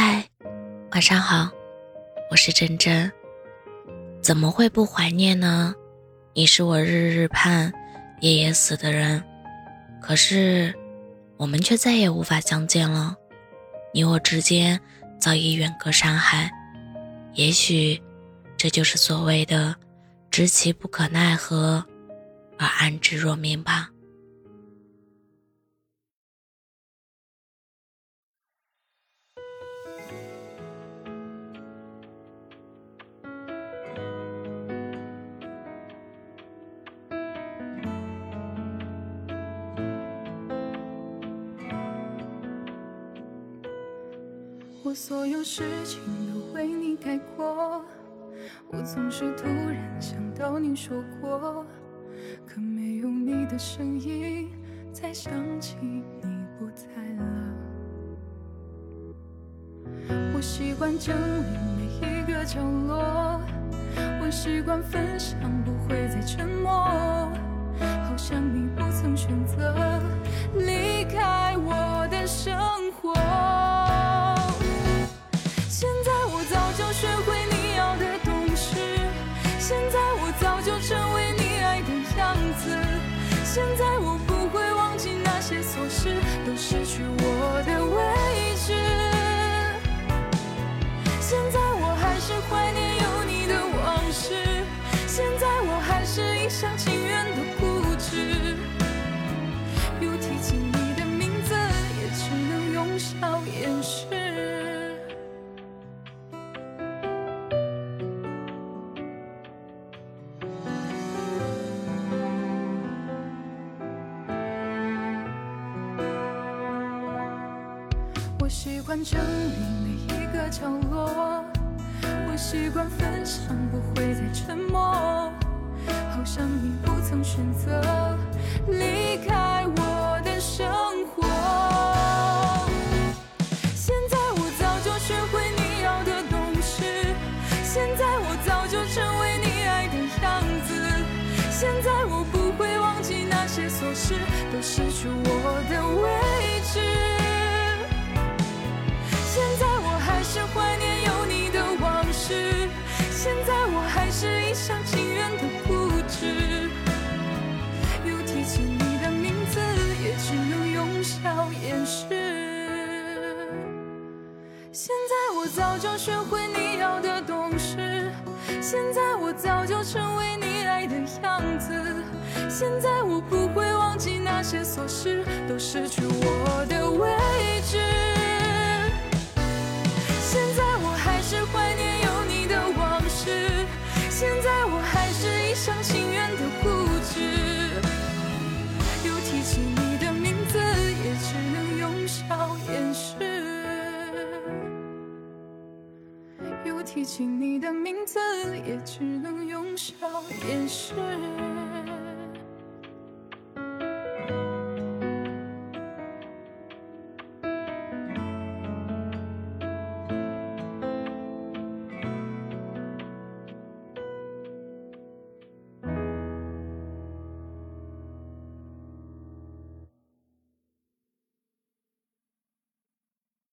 嗨，晚上好，我是真真。怎么会不怀念呢？你是我日日盼、夜夜思的人，可是我们却再也无法相见了。你我之间早已远隔山海，也许这就是所谓的知其不可奈何，而安之若命吧。我所有事情都为你改过，我总是突然想到你说过，可没有你的声音，才想起你不在了。我习惯整理每一个角落，我习惯分享，不会再沉默，好像你不曾学会你要的懂事现在我早就成为你爱的样子。现在我习惯整理每一个角落，我习惯分享，不会再沉默。好像你不曾选择离开我的生活。现在我早就学会你要的懂事，现在我早就成为你爱的样子。现在我不会忘记那些琐事，都失去我的位置。我还是一厢情愿的固执。又提起你的名字，也只能用笑掩饰。现在我早就学会你要的懂事，现在我早就成为你爱的样子。现在我不会忘记那些琐事，都失去我又提起你的名字，也只能用笑掩饰。